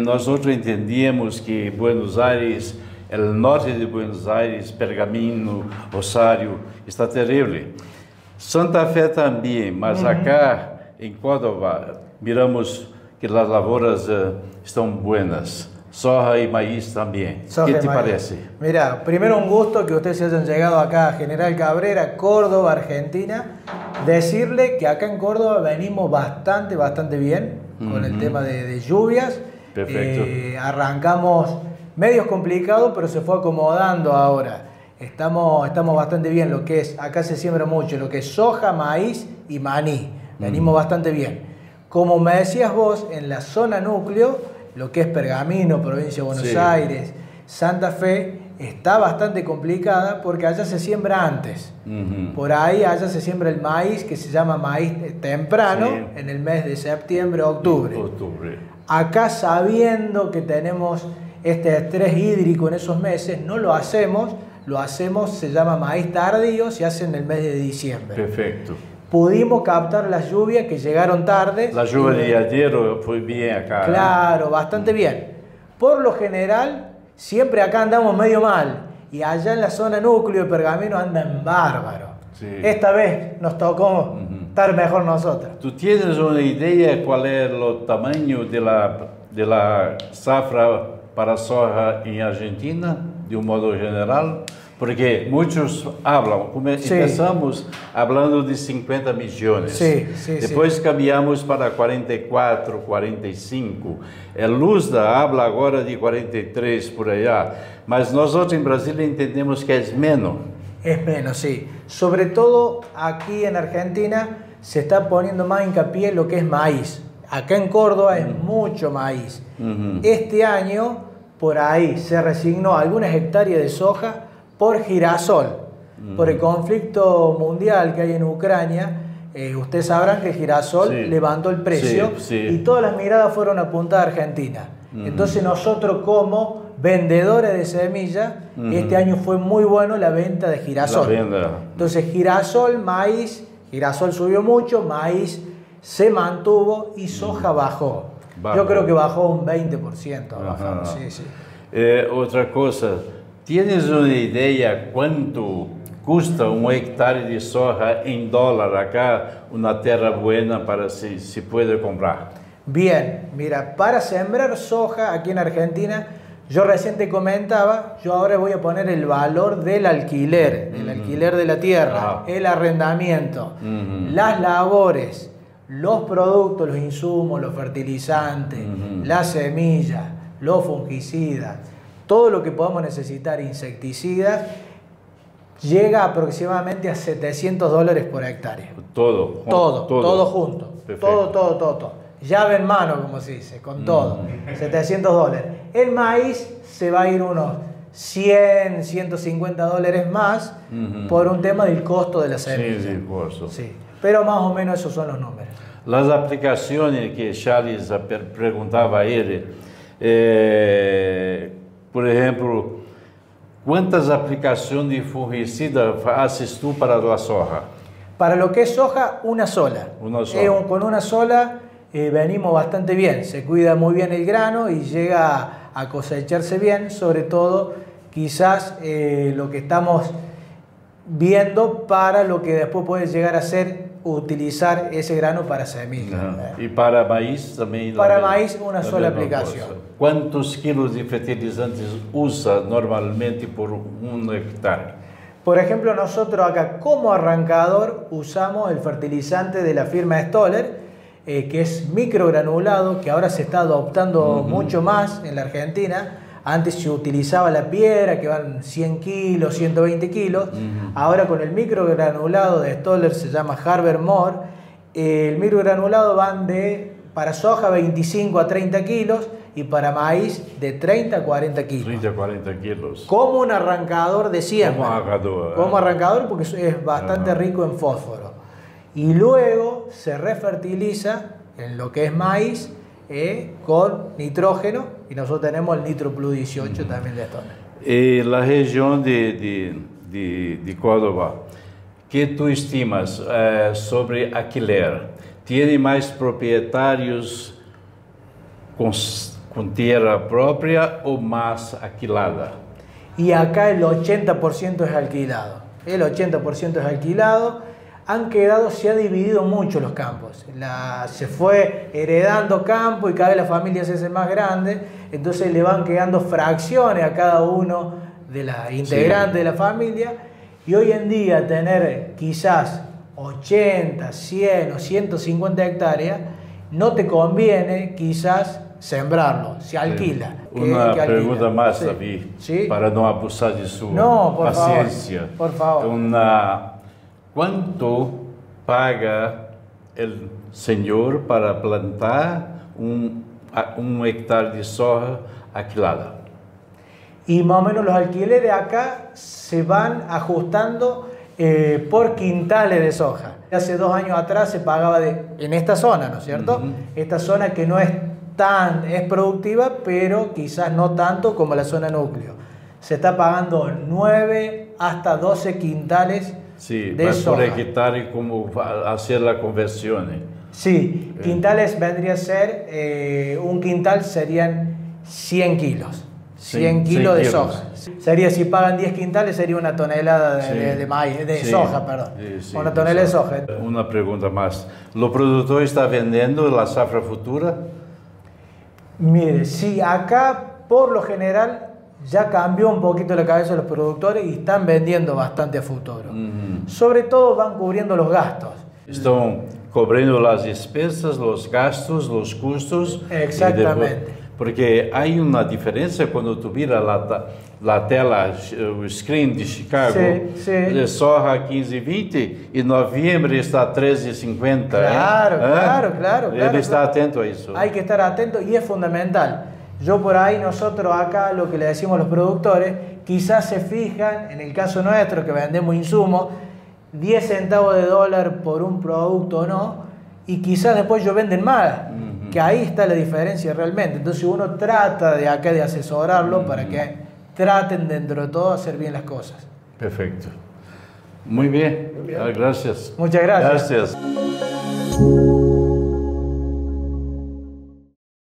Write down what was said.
Nosotros entendíamos que Buenos Aires, el norte de Buenos Aires, Pergamino, Rosario, está terrible. Santa Fe também, mas acá em Córdoba miramos que as lavouras uh, estão buenas. Soja y maíz también. Soja ¿Qué te maíz. parece? Mira, primero un gusto que ustedes hayan llegado acá a General Cabrera, Córdoba, Argentina. Decirle que acá en Córdoba venimos bastante, bastante bien con el Ujú. tema de, de lluvias. Perfecto. Eh, arrancamos medios complicados, pero se fue acomodando ahora. Estamos, estamos bastante bien, lo que es, acá se siembra mucho, lo que es soja, maíz y maní. Venimos bastante bien. Como me decías vos, en la zona núcleo, lo que es Pergamino, provincia de Buenos Sí. Aires, Santa Fe, está bastante complicada porque allá se siembra antes. Por ahí allá se siembra el maíz que se llama maíz temprano Sí. en el mes de septiembre, octubre. Octubre. Acá sabiendo que tenemos este estrés hídrico en esos meses, no lo hacemos, lo hacemos, se llama maíz tardío, se hace en el mes de diciembre. Perfecto. Pudimos captar las lluvias que llegaron tarde. La lluvia de ayer fue bien acá. ¿no? Claro, bastante bien. Por lo general, siempre acá andamos medio mal. Y allá en la zona núcleo de Pergamino andan bárbaro. Sí. Esta vez nos tocó estar mejor nosotros. ¿Tú tienes una idea cuál es el tamaño de la, de la zafra para soja en Argentina, de un modo general? Porque muchos hablan, Sí. empezamos hablando de 50 millones. Sí, sí, Depois cambiamos para 44, 45. El Luzda habla agora de 43 por allá, mas nós outros em Brasília entendemos que é menos. Es menos, sí. Sobre todo aquí en Argentina se está poniendo más hincapié en lo que es maíz. Acá en Córdoba es mucho maíz. Ujú. Este año, por ahí, se resignó algunas hectáreas de soja por girasol. Por el conflicto mundial que hay en Ucrania, eh, ustedes sabrán que girasol Sí. levantó el precio Sí, sí. y todas las miradas fueron apuntadas a Argentina. Entonces nosotros como vendedores de semillas, este año fue muy bueno la venta de girasol. Entonces girasol, maíz, girasol subió mucho, maíz se mantuvo y soja bajó. Bajó. Yo creo que bajó un 20%. ha bajado, Ajá. sí, sí. Eh, outra coisa, tienes uma ideia quanto custa um hectare de soja em dólar acá, uma terra buena para se se puede comprar? Bien, mira, para sembrar soja aquí en Argentina, yo recién te comentaba, yo ahora voy a poner el valor del alquiler, del alquiler de la tierra, Ajá. el arrendamiento, las labores, los productos, los insumos, los fertilizantes, Ujú. las semillas, los fungicidas, todo lo que podamos necesitar, insecticidas, llega aproximadamente a 700 dólares por hectárea. Todo, Todo, todo, junto. Perfecto. Todo, todo, todo, todo. Llave en mano, como se dice, con todo. 700 dólares. El maíz se va a ir unos 100, 150 dólares más por un tema del costo de la semilla. sim, curso. Sí, pero más o menos esos son los números. Las aplicações que Charles a- per- perguntava a ele, eh, por exemplo, quantas aplicações de fungicida fazes tu para a soja? Para lo que es soja, una sola. Una sola. Eh, con una sola eh, venimos bastante bien. Se cuida muy bien el grano y llega a cosecharse bien, sobre todo quizás eh, lo que estamos viendo para lo que después puede llegar a ser utilizar ese grano para semilla. E para maíz também? Para maíz, uma a só mesma aplicação. coisa. Quantos quilos de fertilizantes usa normalmente por um hectare? Por ejemplo, nosotros acá como arrancador usamos el fertilizante de la firma Stoller, eh, que es microgranulado, que ahora se está adoptando mucho más en la Argentina. Antes se utilizaba la piedra, que van 100 kilos, 120 kilos. Ahora con el microgranulado de Stoller se llama Harber More. Eh, el microgranulado van de para soja 25 a 30 kilos y para maíz de 30 a 40 kilos. 30 a 40 quilos. Como un arrancador de siembra. Como arrancador, Como ah. arrancador porque es- bastante Ajá. rico en fósforo. Y luego se refertiliza en lo que es maíz eh, con nitrógeno y nosotros tenemos el Nitro Plus 18 también de Stoner. E na região de, de, de, de Córdoba, que tu estimas eh, sobre alquiler? tiene más propietarios con, con tierra propia o más alquilada. Y acá el 80% es alquilado. El 80% es alquilado. Han quedado, se ha dividido mucho los campos. La, se fue heredando campo y cada vez la familia se hace más grande. Entonces le van quedando fracciones a cada uno de las integrantes de la familia. Y hoy en día tener quizás 80, 100 o 150 hectáreas, no te conviene quizás sembrarlo, se alquila. Una pregunta más, David, para no abusar de su paciencia. por favor. Una, ¿Cuánto paga el señor para plantar un, un hectárea de soja alquilada? Y más o menos los alquileres acá se van ajustando eh, por quintales de soja. Hace dos años atrás se pagaba de, en esta zona, ¿no es cierto? Esta zona que no es tan, es productiva, pero quizás no tanto como la zona núcleo. Se está pagando 9 hasta 12 quintales sí, de soja. por hectárea, como hacer la conversión. ¿eh? Sí, quintales vendría a ser, eh, un quintal serían 100 kilos. 100 kilos de soja. Sería, si pagan 10 quintales, sería una tonelada de, de, maíz, de soja, perdón. una tonelada de soja. Una pregunta más. ¿Lo productor está vendiendo la zafra futura? Mire, sí, acá por lo general ya cambió un poquito la cabeza de los productores y están vendiendo bastante a futuro. Sobre todo van cubriendo los gastos. Están cubriendo las despesas, los gastos, los costos. Exactamente. Porque hay una diferencia cuando tú miras la, la tela, o screen de Chicago, sí, sí. de soja 15,20 y noviembre está 13,50. Claro, ¿eh? claro, claro, Él está atento a eso. Hay que estar atento y es fundamental. Yo por ahí, nosotros acá, lo que le decimos a los productores, quizás se fijan, en el caso nuestro, que vendemos insumos, 10 centavos de dólar por un producto o no, y quizás después ellos venden más que ahí está la diferencia realmente. Entonces uno trata de acá de asesorarlo para que traten dentro de todo hacer bien las cosas. Perfecto. Muy bien. Muy bien. Gracias. Muchas gracias. Gracias.